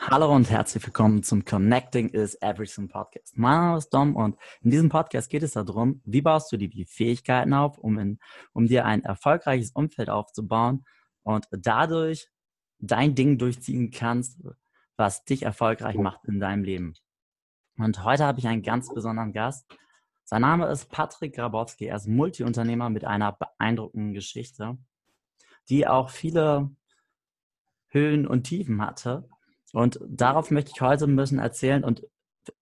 Hallo und herzlich willkommen zum Connecting is Everything Podcast. Mein Name ist Dom und in diesem Podcast geht es darum, wie baust du dir die Fähigkeiten auf, um, in, um dir ein erfolgreiches Umfeld aufzubauen und dadurch dein Ding durchziehen kannst, was dich erfolgreich macht in deinem Leben. Und heute habe ich einen ganz besonderen Gast. Sein Name ist Patrick Grabowski. Er ist Multiunternehmer mit einer beeindruckenden Geschichte, die auch viele Höhen und Tiefen hatte. Und darauf möchte ich heute ein bisschen erzählen. Und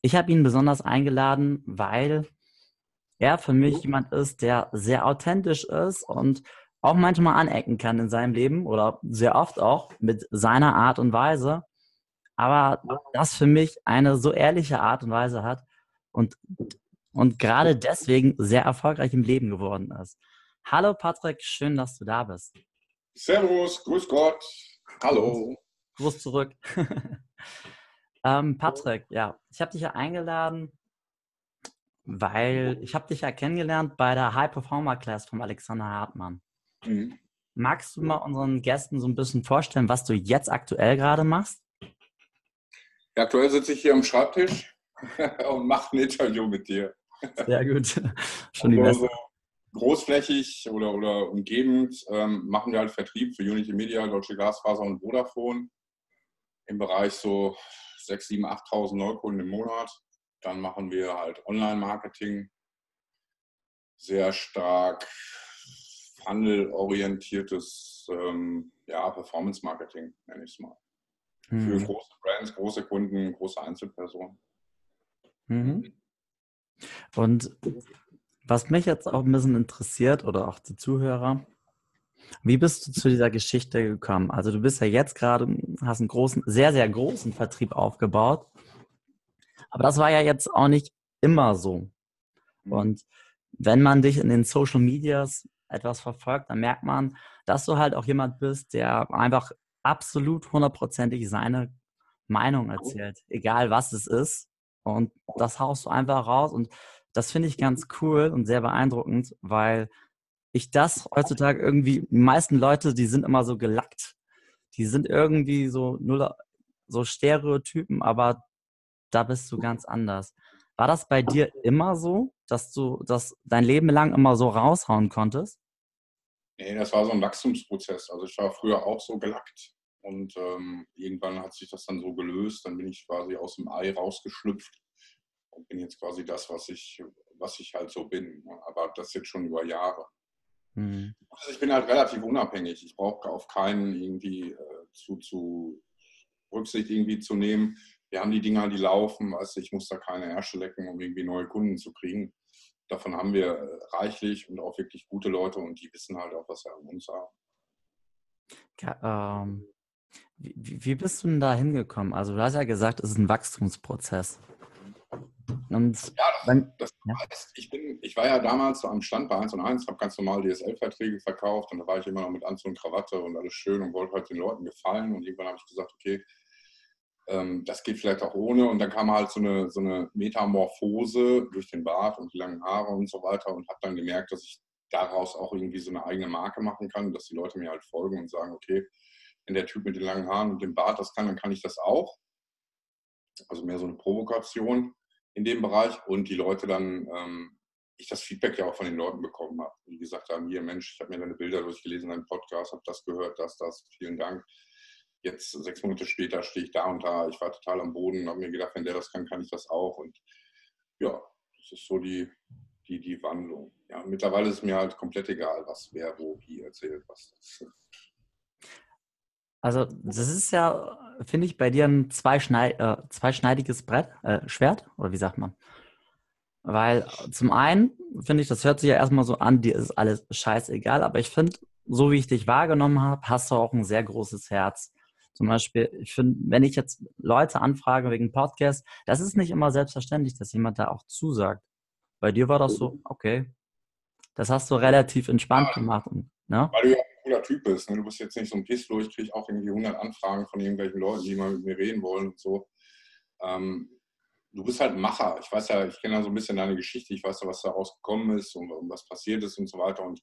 ich habe ihn besonders eingeladen, weil er für mich jemand ist, der sehr authentisch ist und auch manchmal anecken kann in seinem Leben oder sehr oft auch mit seiner Art und Weise. Aber das für mich eine so ehrliche Art und Weise hat und, und gerade deswegen sehr erfolgreich im Leben geworden ist. Hallo Patrick, schön, dass du da bist. Servus, grüß Gott. Hallo. Gruß zurück. ähm, Patrick, ja, ich habe dich ja eingeladen, weil ich habe dich ja kennengelernt bei der High Performer Class von Alexander Hartmann. Mhm. Magst du mal unseren Gästen so ein bisschen vorstellen, was du jetzt aktuell gerade machst? Ja, aktuell sitze ich hier am Schreibtisch und mache ein Interview mit dir. Sehr gut. Schon die also, beste. großflächig oder, oder umgebend ähm, machen wir halt Vertrieb für Unity Media, Deutsche Glasfaser und Vodafone im Bereich so 6.000, 7.000, 8.000 Neukunden im Monat. Dann machen wir halt Online-Marketing, sehr stark handelorientiertes ähm, ja, Performance-Marketing, nenne ich es mal. Mhm. Für große Brands, große Kunden, große Einzelpersonen. Mhm. Und was mich jetzt auch ein bisschen interessiert oder auch die Zuhörer, wie bist du zu dieser Geschichte gekommen? Also du bist ja jetzt gerade, hast einen großen, sehr, sehr großen Vertrieb aufgebaut. Aber das war ja jetzt auch nicht immer so. Mhm. Und wenn man dich in den Social Medias etwas verfolgt, dann merkt man, dass du halt auch jemand bist, der einfach absolut hundertprozentig seine Meinung erzählt, egal was es ist. Und das haust du einfach raus. Und das finde ich ganz cool und sehr beeindruckend, weil ich das heutzutage irgendwie, die meisten Leute, die sind immer so gelackt. Die sind irgendwie so null, so Stereotypen, aber da bist du ganz anders. War das bei dir immer so, dass du das dein Leben lang immer so raushauen konntest? Nee, das war so ein Wachstumsprozess. Also ich war früher auch so gelackt und ähm, irgendwann hat sich das dann so gelöst. Dann bin ich quasi aus dem Ei rausgeschlüpft und bin jetzt quasi das, was ich, was ich halt so bin. Aber das jetzt schon über Jahre. Mhm. Also ich bin halt relativ unabhängig. Ich brauche auf keinen irgendwie äh, zu, zu Rücksicht irgendwie zu nehmen. Wir haben die Dinger, die laufen. Also ich muss da keine Ärsche lecken, um irgendwie neue Kunden zu kriegen. Davon haben wir äh, reichlich und auch wirklich gute Leute und die wissen halt auch, was sie an uns haben. Ja, ähm, wie, wie bist du denn da hingekommen? Also du hast ja gesagt, es ist ein Wachstumsprozess. Und ja, das, wenn, das heißt, ich, bin, ich war ja damals am Stand bei 1 und 1, habe ganz normal DSL-Verträge verkauft und da war ich immer noch mit Anzug und Krawatte und alles schön und wollte halt den Leuten gefallen und irgendwann habe ich gesagt, okay, ähm, das geht vielleicht auch ohne und dann kam halt so eine, so eine Metamorphose durch den Bart und die langen Haare und so weiter und habe dann gemerkt, dass ich daraus auch irgendwie so eine eigene Marke machen kann, dass die Leute mir halt folgen und sagen, okay, wenn der Typ mit den langen Haaren und dem Bart das kann, dann kann ich das auch. Also mehr so eine Provokation in dem Bereich und die Leute dann, ähm, ich das Feedback ja auch von den Leuten bekommen habe. Die gesagt haben, hier Mensch, ich habe mir deine Bilder durchgelesen, deinen Podcast, habe das gehört, das, das, vielen Dank. Jetzt sechs Monate später stehe ich da und da, ich war total am Boden habe mir gedacht, wenn der das kann, kann ich das auch. Und ja, das ist so die, die, die Wandlung. Ja, mittlerweile ist mir halt komplett egal, was wer wo wie erzählt, was das also, das ist ja, finde ich, bei dir ein zweischneid, äh, zweischneidiges Brett, äh, Schwert, oder wie sagt man? Weil zum einen finde ich, das hört sich ja erstmal so an, dir ist alles scheißegal, aber ich finde, so wie ich dich wahrgenommen habe, hast du auch ein sehr großes Herz. Zum Beispiel, ich finde, wenn ich jetzt Leute anfrage wegen Podcast, das ist nicht immer selbstverständlich, dass jemand da auch zusagt. Bei dir war das so, okay. Das hast du relativ entspannt gemacht. Ne? Weil du ja cooler Typ bist. Ne? Du bist jetzt nicht so ein Pisslo, ich kriege auch irgendwie 100 Anfragen von irgendwelchen Leuten, die mal mit mir reden wollen und so. Ähm, du bist halt ein Macher. Ich weiß ja, ich kenne ja so ein bisschen deine Geschichte, ich weiß ja, was da rausgekommen ist und, und was passiert ist und so weiter. Und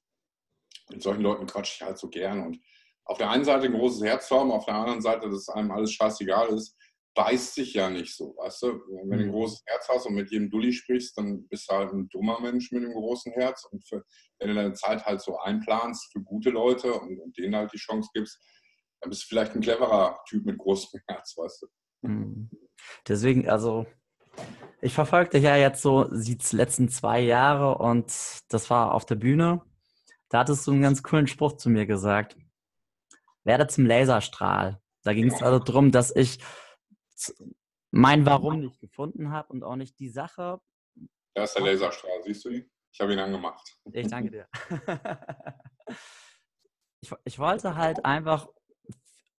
mit solchen Leuten quatsche ich halt so gern. Und auf der einen Seite ein großes Herz haben, auf der anderen Seite, dass einem alles scheißegal ist, beißt sich ja nicht so, weißt du? Wenn du ein mhm. großes Herz hast und mit jedem Dulli sprichst, dann bist du halt ein dummer Mensch mit einem großen Herz. Und für, wenn du deine Zeit halt so einplanst für gute Leute und, und denen halt die Chance gibst, dann bist du vielleicht ein cleverer Typ mit großem Herz, weißt du? Mhm. Deswegen, also ich verfolge dich ja jetzt so die letzten zwei Jahre und das war auf der Bühne. Da hattest du einen ganz coolen Spruch zu mir gesagt. Werde zum Laserstrahl. Da ging es also darum, dass ich mein Warum nicht gefunden habe und auch nicht die Sache. Da ist der Laserstrahl, siehst du ihn? Ich habe ihn angemacht. Ich danke dir. ich, ich wollte halt einfach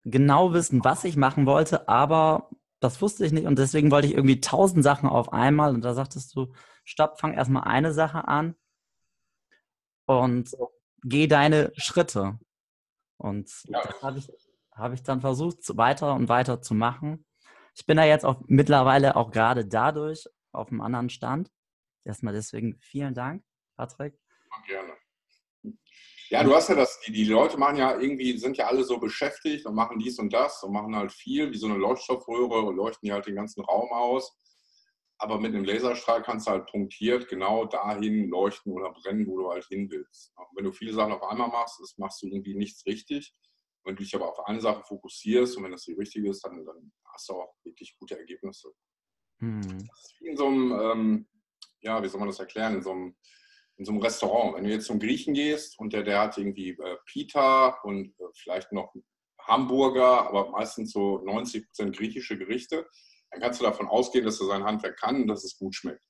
genau wissen, was ich machen wollte, aber das wusste ich nicht und deswegen wollte ich irgendwie tausend Sachen auf einmal und da sagtest du, stopp, fang erstmal eine Sache an und geh deine Schritte. Und ja. das habe ich, hab ich dann versucht, weiter und weiter zu machen. Ich bin da jetzt auch mittlerweile auch gerade dadurch auf einem anderen Stand. Erstmal deswegen vielen Dank, Patrick. Gerne. Ja, du hast ja das, die, Leute machen ja irgendwie, sind ja alle so beschäftigt und machen dies und das und machen halt viel, wie so eine Leuchtstoffröhre und leuchten die halt den ganzen Raum aus. Aber mit einem Laserstrahl kannst du halt punktiert genau dahin leuchten oder brennen, wo du halt hin willst. wenn du viele Sachen auf einmal machst, machst du irgendwie nichts richtig. Wenn du dich aber auf eine Sache fokussierst und wenn das die richtige ist, dann, dann hast du auch wirklich gute Ergebnisse. Hm. Das ist wie in so einem, ähm, ja, wie soll man das erklären, in so einem in so einem Restaurant. Wenn du jetzt zum Griechen gehst und der, der hat irgendwie äh, Pita und äh, vielleicht noch Hamburger, aber meistens so 90 Prozent griechische Gerichte, dann kannst du davon ausgehen, dass er sein Handwerk kann und dass es gut schmeckt.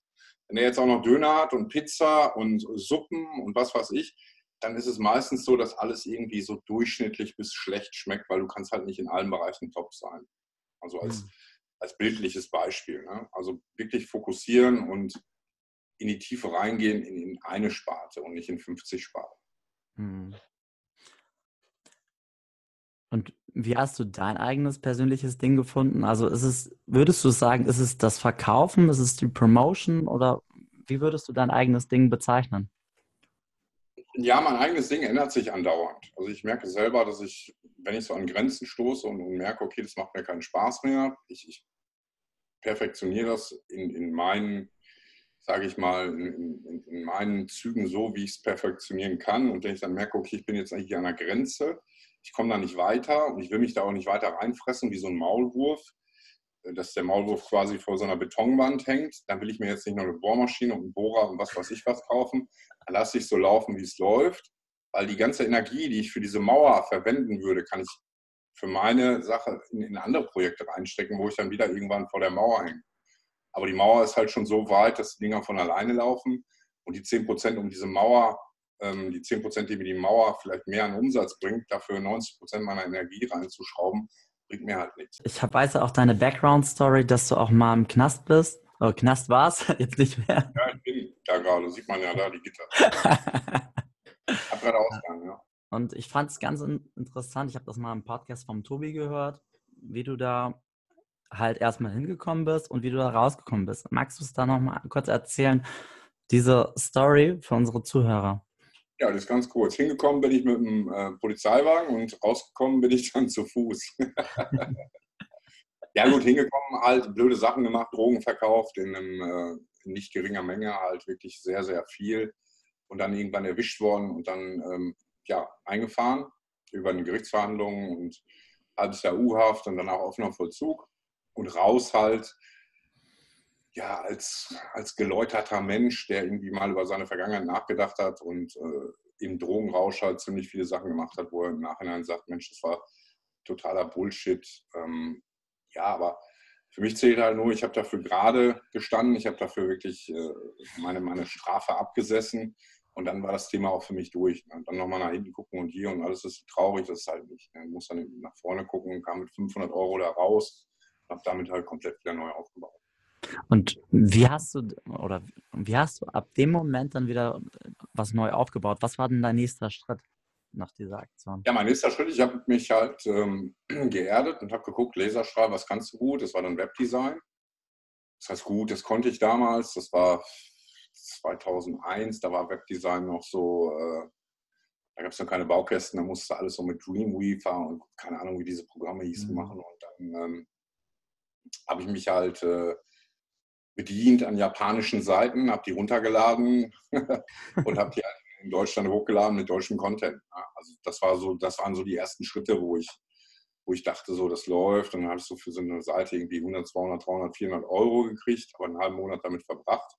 Wenn er jetzt auch noch Döner hat und Pizza und Suppen und was weiß ich, dann ist es meistens so, dass alles irgendwie so durchschnittlich bis schlecht schmeckt, weil du kannst halt nicht in allen Bereichen top sein. Also als, mhm. als bildliches Beispiel. Ne? Also wirklich fokussieren und in die Tiefe reingehen in, in eine Sparte und nicht in 50 Sparten. Hm. Und wie hast du dein eigenes persönliches Ding gefunden? Also ist es, würdest du sagen, ist es das Verkaufen, ist es die Promotion oder wie würdest du dein eigenes Ding bezeichnen? Ja, mein eigenes Ding ändert sich andauernd. Also ich merke selber, dass ich, wenn ich so an Grenzen stoße und, und merke, okay, das macht mir keinen Spaß mehr, ich, ich perfektioniere das in, in meinen sage ich mal, in, in, meinen Zügen so, wie ich es perfektionieren kann. Und wenn ich dann merke, okay, ich bin jetzt eigentlich an der Grenze, ich komme da nicht weiter und ich will mich da auch nicht weiter reinfressen wie so ein Maulwurf, dass der Maulwurf quasi vor so einer Betonwand hängt, dann will ich mir jetzt nicht noch eine Bohrmaschine und einen Bohrer und was weiß ich was kaufen. Dann lasse ich so laufen, wie es läuft, weil die ganze Energie, die ich für diese Mauer verwenden würde, kann ich für meine Sache in, in andere Projekte reinstecken, wo ich dann wieder irgendwann vor der Mauer hänge. Aber die Mauer ist halt schon so weit, dass die Dinger von alleine laufen. Und die 10 Prozent um diese Mauer, ähm, die 10 Prozent, die mir die Mauer vielleicht mehr an Umsatz bringt, dafür 90 Prozent meiner Energie reinzuschrauben, bringt mir halt nichts. Ich weiß auch deine Background-Story, dass du auch mal im Knast bist. Oh, Knast warst, jetzt nicht mehr. Ja, ich bin da gerade, sieht man ja da die Gitter. Hab gerade Ausgang, ja. Und ich fand es ganz interessant, ich habe das mal im Podcast vom Tobi gehört, wie du da halt erstmal hingekommen bist und wie du da rausgekommen bist. Magst du es da nochmal kurz erzählen, diese Story für unsere Zuhörer? Ja, das ist ganz kurz. Hingekommen bin ich mit dem äh, Polizeiwagen und rausgekommen bin ich dann zu Fuß. ja gut, hingekommen, halt blöde Sachen gemacht, Drogen verkauft in einem äh, nicht geringer Menge, halt wirklich sehr, sehr viel und dann irgendwann erwischt worden und dann ähm, ja, eingefahren über eine Gerichtsverhandlung und halbes Jahr U-Haft und danach offener Vollzug und raus halt, ja, als, als geläuterter Mensch, der irgendwie mal über seine Vergangenheit nachgedacht hat und äh, im Drogenrausch halt ziemlich viele Sachen gemacht hat, wo er im Nachhinein sagt, Mensch, das war totaler Bullshit. Ähm, ja, aber für mich zählt halt nur, ich habe dafür gerade gestanden, ich habe dafür wirklich äh, meine, meine Strafe abgesessen und dann war das Thema auch für mich durch. Und ne? dann nochmal nach hinten gucken und hier und alles ist traurig, das ist halt nicht. Man muss dann nach vorne gucken und kam mit 500 Euro da raus habe damit halt komplett wieder neu aufgebaut. Und wie hast du oder wie hast du ab dem Moment dann wieder was neu aufgebaut? Was war denn dein nächster Schritt nach dieser Aktion? Ja, mein nächster Schritt, ich habe mich halt ähm, geerdet und habe geguckt, Laserstrahl, was kannst du gut? Das war dann Webdesign. Das heißt gut, das konnte ich damals. Das war 2001, da war Webdesign noch so, äh, da gab es noch keine Baukästen, da musste alles so mit Dreamweaver und keine Ahnung, wie diese Programme hießen, mhm. machen. Und dann ähm, habe ich mich halt äh, bedient an japanischen Seiten, habe die runtergeladen und habe die halt in Deutschland hochgeladen mit deutschem Content. Also das war so, das waren so die ersten Schritte, wo ich, wo ich dachte, so das läuft. Und dann habe ich so für so eine Seite irgendwie 100, 200, 300, 400 Euro gekriegt, aber einen halben Monat damit verbracht.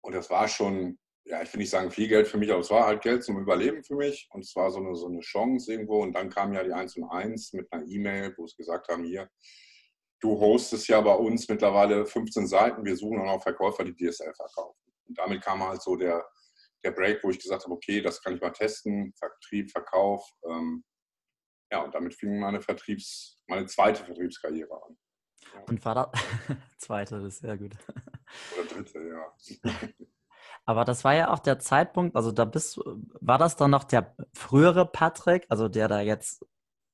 Und das war schon, ja, ich will nicht sagen viel Geld für mich, aber es war halt Geld zum Überleben für mich. Und es war so eine, so eine Chance irgendwo. Und dann kam ja die 1 und 1 mit einer E-Mail, wo es gesagt haben, hier, du hostest ja bei uns mittlerweile 15 Seiten, wir suchen auch Verkäufer, die DSL verkaufen. Und damit kam halt so der, der Break, wo ich gesagt habe, okay, das kann ich mal testen, Vertrieb, Verkauf. Ähm, ja, und damit fing meine Vertriebs, meine zweite Vertriebskarriere an. Und war das zweite, das ist sehr gut. Oder dritte, ja. Aber das war ja auch der Zeitpunkt, also da bist war das dann noch der frühere Patrick, also der da jetzt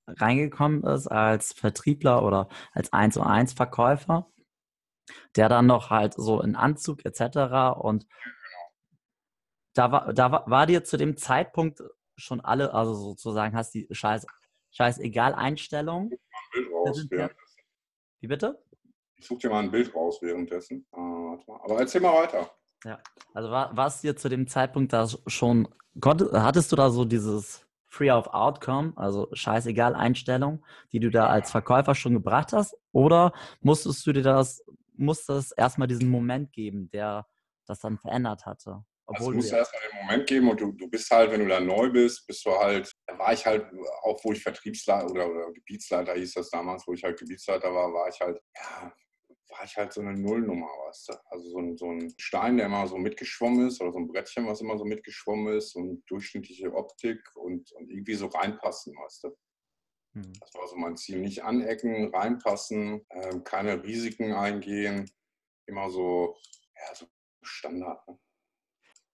reingekommen ist als Vertriebler oder als 1 zu 1 Verkäufer, der dann noch halt so in Anzug etc. und da war, da war, war dir zu dem Zeitpunkt schon alle, also sozusagen hast die scheiß, scheiß egal Einstellung. Bild raus Wie bitte? Ich suche dir mal ein Bild raus währenddessen. Ah, Aber erzähl mal weiter. Ja, also war, war es dir zu dem Zeitpunkt da schon, hattest du da so dieses Free of Outcome, also scheißegal Einstellung, die du da als Verkäufer schon gebracht hast? Oder musstest du dir das, musste es erstmal diesen Moment geben, der das dann verändert hatte? Obwohl also es muss ja erstmal den Moment geben und du, du bist halt, wenn du da neu bist, bist du halt, da war ich halt, auch wo ich Vertriebsleiter oder, oder Gebietsleiter hieß das damals, wo ich halt Gebietsleiter war, war ich halt, ja, war ich halt so eine Nullnummer, weißt du. Also so ein, so ein Stein, der immer so mitgeschwommen ist oder so ein Brettchen, was immer so mitgeschwommen ist und durchschnittliche Optik und, und irgendwie so reinpassen, weißt du. Hm. Das war so mein Ziel. Nicht anecken, reinpassen, äh, keine Risiken eingehen, immer so, ja, so Standard. Ne?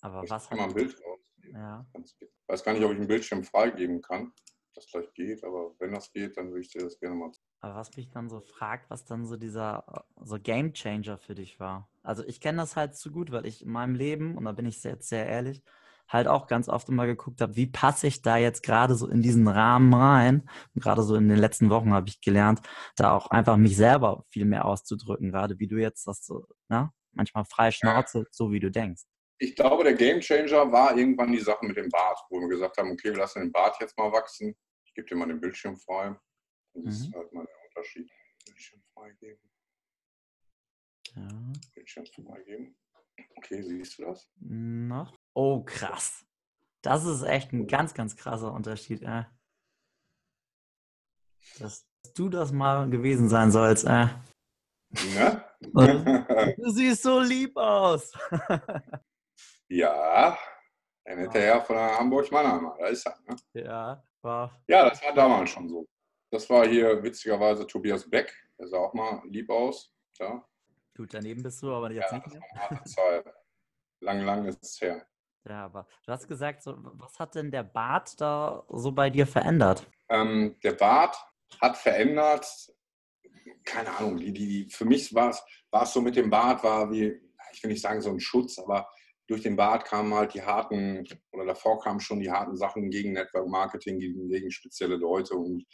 Aber ich was? Kann mal ein Bild raus. Ja. Ich weiß gar nicht, ob ich einen Bildschirm freigeben kann. Das vielleicht geht, aber wenn das geht, dann würde ich dir das gerne mal. Aber was mich dann so fragt, was dann so dieser so Game Changer für dich war. Also ich kenne das halt zu gut, weil ich in meinem Leben, und da bin ich jetzt sehr ehrlich, halt auch ganz oft immer geguckt habe, wie passe ich da jetzt gerade so in diesen Rahmen rein. Und gerade so in den letzten Wochen habe ich gelernt, da auch einfach mich selber viel mehr auszudrücken, gerade wie du jetzt das so, ne? manchmal frei Schnauze, so wie du denkst ich glaube, der Gamechanger war irgendwann die Sache mit dem Bart, wo wir gesagt haben, okay, wir lassen den Bart jetzt mal wachsen. Ich gebe dir mal den Bildschirm frei. Das mhm. ist halt mal der Unterschied. Bildschirm freigeben. Ja. Bildschirm freigeben. Okay, siehst du das? Noch. Oh, krass. Das ist echt ein ganz, ganz krasser Unterschied. Äh. Dass du das mal gewesen sein sollst. Äh. Ne? du siehst so lieb aus. Ja, ein hinterher von der Hamburg-Mannheimer, da ist er. Ne? Ja, war. Ja, das war damals schon so. Das war hier witzigerweise Tobias Beck, der sah auch mal lieb aus. Ja. Gut, daneben bist du, aber jetzt ja, nicht mehr. Zeit. lang, lang ist es her. Ja, aber du hast gesagt, so, was hat denn der Bart da so bei dir verändert? Ähm, der Bart hat verändert, keine Ahnung, die, die, für mich war es so mit dem Bart, war wie, ich will nicht sagen so ein Schutz, aber durch den Bart kamen halt die harten, oder davor kamen schon die harten Sachen gegen Network Marketing, gegen, gegen spezielle Leute. Und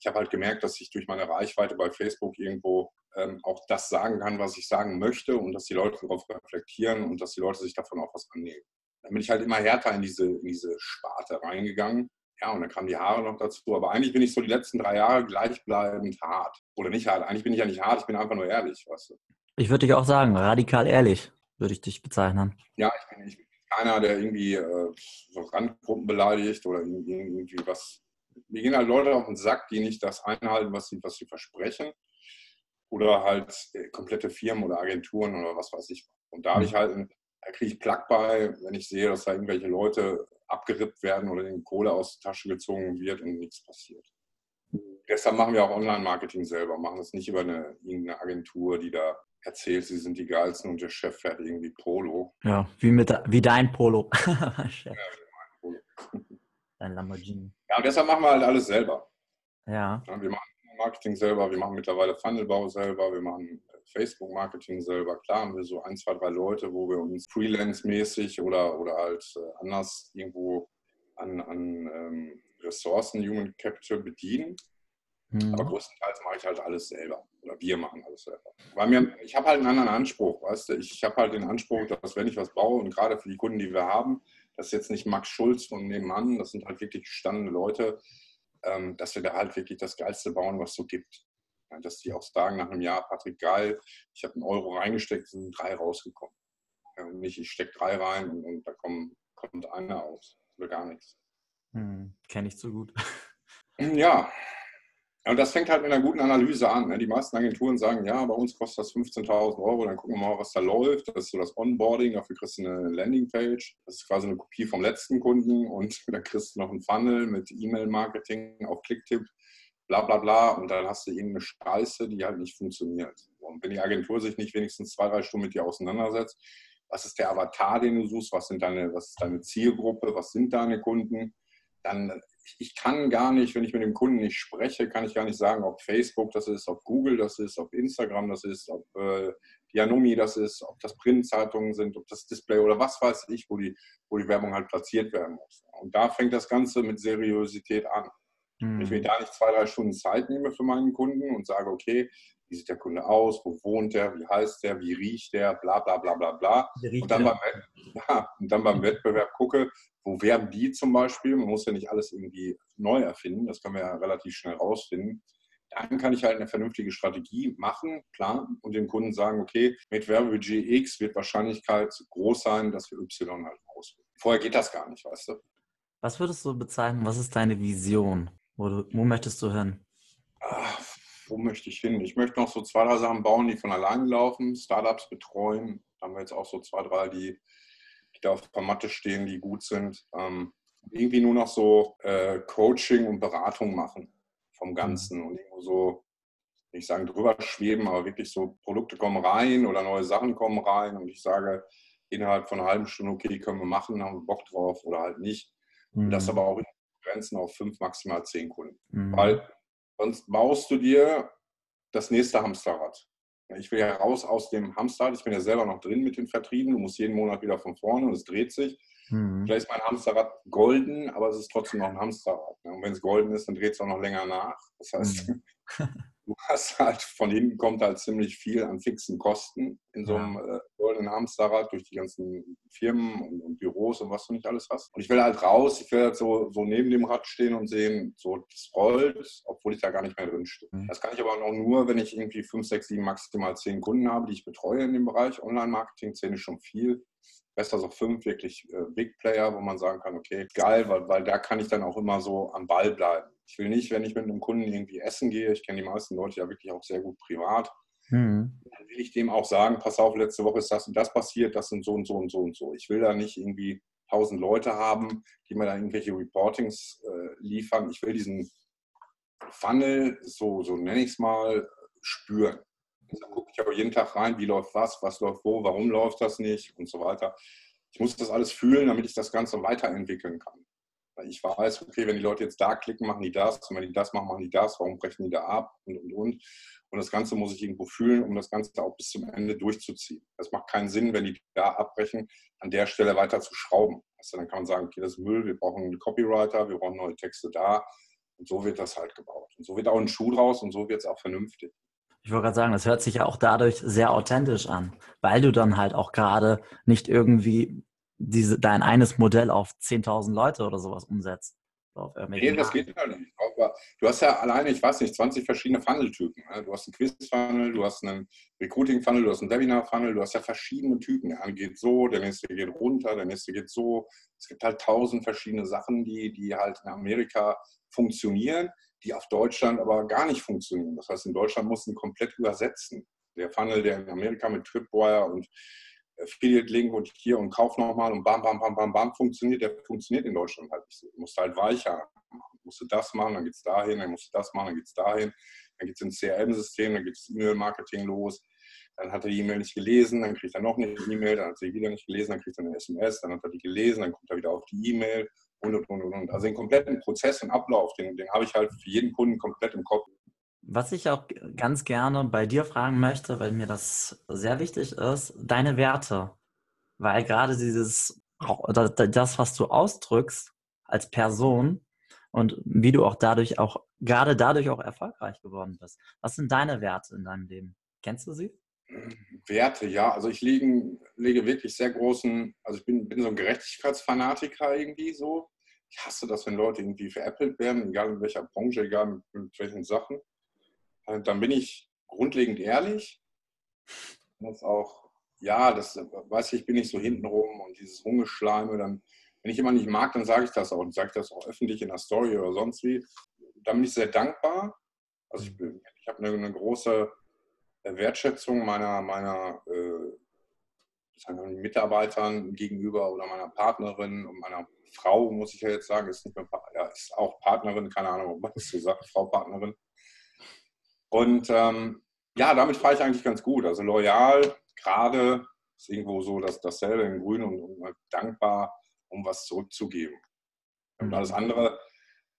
ich habe halt gemerkt, dass ich durch meine Reichweite bei Facebook irgendwo ähm, auch das sagen kann, was ich sagen möchte und dass die Leute darauf reflektieren und dass die Leute sich davon auch was annehmen. Dann bin ich halt immer härter in diese, in diese Sparte reingegangen. Ja, und dann kamen die Haare noch dazu. Aber eigentlich bin ich so die letzten drei Jahre gleichbleibend hart. Oder nicht hart. Eigentlich bin ich ja nicht hart, ich bin einfach nur ehrlich, weißt du. Ich würde dich auch sagen, radikal ehrlich würde ich dich bezeichnen. Ja, ich bin, ich bin keiner, der irgendwie äh, so Randgruppen beleidigt oder irgendwie was. Mir gehen halt Leute auf den Sack, die nicht das einhalten, was sie, was sie versprechen. Oder halt äh, komplette Firmen oder Agenturen oder was weiß ich. Und da habe ich mhm. halt, da kriege ich Plack bei, wenn ich sehe, dass da irgendwelche Leute abgerippt werden oder den Kohle aus der Tasche gezogen wird und nichts passiert. Deshalb machen wir auch Online-Marketing selber, machen das nicht über eine, irgendeine Agentur, die da erzählt, sie sind die geilsten und der Chef fährt irgendwie Polo. Ja, wie, mit, wie dein Polo. ja, Polo. Dein Lamborghini. Ja, und deshalb machen wir halt alles selber. Ja. ja wir machen Marketing selber, wir machen mittlerweile Funnelbau selber, wir machen Facebook-Marketing selber. Klar haben wir so ein, zwei, drei Leute, wo wir uns freelance-mäßig oder, oder halt äh, anders irgendwo an, an ähm, Ressourcen, Human Capital bedienen. Mhm. Aber größtenteils mache ich halt alles selber. Oder wir machen alles selber. Weil mir, ich habe halt einen anderen Anspruch, weißt du, ich habe halt den Anspruch, dass wenn ich was baue und gerade für die Kunden, die wir haben, das ist jetzt nicht Max Schulz von nebenan, das sind halt wirklich gestandene Leute, ähm, dass wir da halt wirklich das Geilste bauen, was es so gibt. Dass die auch sagen nach einem Jahr, Patrick, geil, ich habe einen Euro reingesteckt, sind drei rausgekommen. Und nicht, ich stecke drei rein und, und da kommt, kommt einer aus oder gar nichts. Hm, Kenne ich zu gut. Ja, und das fängt halt mit einer guten Analyse an. Ne? Die meisten Agenturen sagen, ja, bei uns kostet das 15.000 Euro, dann gucken wir mal, was da läuft. Das ist so das Onboarding, dafür kriegst du eine Landingpage. Das ist quasi eine Kopie vom letzten Kunden und dann kriegst du noch einen Funnel mit E-Mail-Marketing auf Klicktipp, bla bla bla. Und dann hast du irgendeine Scheiße, die halt nicht funktioniert. Und wenn die Agentur sich nicht wenigstens zwei, drei Stunden mit dir auseinandersetzt, was ist der Avatar, den du suchst, was, sind deine, was ist deine Zielgruppe, was sind deine Kunden, dann ich kann gar nicht, wenn ich mit dem Kunden nicht spreche, kann ich gar nicht sagen, ob Facebook das ist, ob Google das ist, ob Instagram das ist, ob äh, Dianomi das ist, ob das Printzeitungen sind, ob das Display oder was weiß ich, wo die, wo die Werbung halt platziert werden muss. Und da fängt das Ganze mit Seriosität an. Wenn ich mir mhm. da nicht zwei, drei Stunden Zeit nehme für meinen Kunden und sage, okay, wie sieht der Kunde aus, wo wohnt der, wie heißt der, wie riecht der, bla bla bla bla bla. Und dann, beim, ja, und dann beim Wettbewerb gucke, wo werben die zum Beispiel, man muss ja nicht alles irgendwie neu erfinden, das können wir ja relativ schnell rausfinden. Dann kann ich halt eine vernünftige Strategie machen, planen und dem Kunden sagen, okay, mit Werbebudget X wird Wahrscheinlichkeit groß sein, dass wir Y halt auswählen. Vorher geht das gar nicht, weißt du. Was würdest du bezeichnen, was ist deine Vision? Wo, du, wo möchtest du hin? Ach, wo möchte ich hin? Ich möchte noch so zwei, drei Sachen bauen, die von allein laufen, Startups betreuen. Da haben wir jetzt auch so zwei, drei, die, die da auf der Matte stehen, die gut sind. Ähm, irgendwie nur noch so äh, Coaching und Beratung machen vom mhm. Ganzen und irgendwo so, nicht sagen drüber schweben, aber wirklich so Produkte kommen rein oder neue Sachen kommen rein und ich sage innerhalb von einer halben Stunde, okay, können wir machen, haben wir Bock drauf oder halt nicht. Mhm. Und das aber auch in Grenzen auf fünf, maximal zehn Kunden. Mhm. Weil Sonst baust du dir das nächste Hamsterrad. Ich will ja raus aus dem Hamsterrad. Ich bin ja selber noch drin mit den Vertrieben. Du musst jeden Monat wieder von vorne und es dreht sich. Mhm. Vielleicht ist mein Hamsterrad golden, aber es ist trotzdem noch ein Hamsterrad. Und wenn es golden ist, dann dreht es auch noch länger nach. Das heißt, mhm. du hast halt, von hinten kommt halt ziemlich viel an fixen Kosten in so einem äh, goldenen Hamsterrad durch die ganzen Firmen und, und, Büros und was du nicht alles hast. Und ich will halt raus, ich will halt so, so neben dem Rad stehen und sehen, so das rollt, obwohl ich da gar nicht mehr drin stehe. Mhm. Das kann ich aber auch nur, wenn ich irgendwie fünf, sechs, sieben, maximal zehn Kunden habe, die ich betreue in dem Bereich. Online-Marketing, zehn ist schon viel besser so fünf wirklich äh, Big Player, wo man sagen kann, okay, geil, weil, weil da kann ich dann auch immer so am Ball bleiben. Ich will nicht, wenn ich mit einem Kunden irgendwie essen gehe, ich kenne die meisten Leute ja wirklich auch sehr gut privat, mhm. dann will ich dem auch sagen, pass auf, letzte Woche ist das und das passiert, das sind so und so und so und so. Ich will da nicht irgendwie tausend Leute haben, die mir da irgendwelche Reportings äh, liefern. Ich will diesen Funnel, so, so nenne ich es mal, spüren. Da gucke ich aber jeden Tag rein, wie läuft was, was läuft wo, warum läuft das nicht und so weiter. Ich muss das alles fühlen, damit ich das Ganze weiterentwickeln kann. Weil ich weiß, okay, wenn die Leute jetzt da klicken, machen die das, und wenn die das machen, machen die das, warum brechen die da ab und und und. Und das Ganze muss ich irgendwo fühlen, um das Ganze auch bis zum Ende durchzuziehen. Das macht keinen Sinn, wenn die da abbrechen, an der Stelle weiter zu schrauben. Also dann kann man sagen, okay, das ist Müll, wir brauchen einen Copywriter, wir brauchen neue Texte da. Und so wird das halt gebaut. Und so wird auch ein Schuh draus und so wird es auch vernünftig. Ich wollte gerade sagen, das hört sich ja auch dadurch sehr authentisch an, weil du dann halt auch gerade nicht irgendwie dein eines Modell auf 10.000 Leute oder sowas umsetzt. Nee, das geht ja nicht. Du hast ja alleine, ich weiß nicht, 20 verschiedene Funnel-Typen. Ne? Du hast einen Quiz-Funnel, du hast einen Recruiting-Funnel, du hast einen Webinar-Funnel, du hast ja verschiedene Typen. Der eine geht so, der nächste geht runter, der nächste geht so. Es gibt halt tausend verschiedene Sachen, die, die halt in Amerika funktionieren die auf Deutschland aber gar nicht funktionieren. Das heißt, in Deutschland mussten komplett übersetzen. Der Funnel, der in Amerika mit Tripwire und Affiliate Link und hier und Kauf nochmal und bam, bam, bam, bam, bam funktioniert, der funktioniert in Deutschland halt nicht so. Du musst halt weicher machen. Du musst das machen, dann geht es dahin, dann musst du das machen, dann geht es dahin. Dann geht es ins CRM-System, dann geht es E-Mail-Marketing los. Dann hat er die E-Mail nicht gelesen, dann kriegt er noch eine E-Mail, dann hat er die wieder nicht gelesen, dann kriegt er eine SMS, dann hat er die gelesen, dann kommt er wieder auf die E-Mail und, und, und, und. Also den kompletten Prozess und Ablauf, den, den habe ich halt für jeden Kunden komplett im Kopf. Was ich auch ganz gerne bei dir fragen möchte, weil mir das sehr wichtig ist, deine Werte. Weil gerade dieses, das, was du ausdrückst als Person und wie du auch dadurch auch gerade dadurch auch erfolgreich geworden bist. Was sind deine Werte in deinem Leben? Kennst du sie? Werte, ja. Also ich lege, lege wirklich sehr großen, also ich bin, bin so ein Gerechtigkeitsfanatiker irgendwie so. Ich hasse das, wenn Leute irgendwie veräppelt werden, egal in welcher Branche, egal mit, mit welchen Sachen. Äh, dann bin ich grundlegend ehrlich. Das auch, ja, das weiß ich, bin ich so hintenrum und dieses Rumgeschleime, dann, wenn ich jemanden nicht mag, dann sage ich das auch und sage das auch öffentlich in der Story oder sonst wie. Da bin ich sehr dankbar. Also ich, ich habe eine, eine große Wertschätzung meiner, meiner äh, Mitarbeitern gegenüber oder meiner Partnerin und meiner Frau, muss ich ja jetzt sagen, ist nicht mehr, ja, ist auch Partnerin, keine Ahnung, ob man das Frau Partnerin. Und ähm, ja, damit fahre ich eigentlich ganz gut. Also loyal, gerade ist irgendwo so dass dasselbe in Grün und, und dankbar, um was zurückzugeben. Und mhm. alles andere,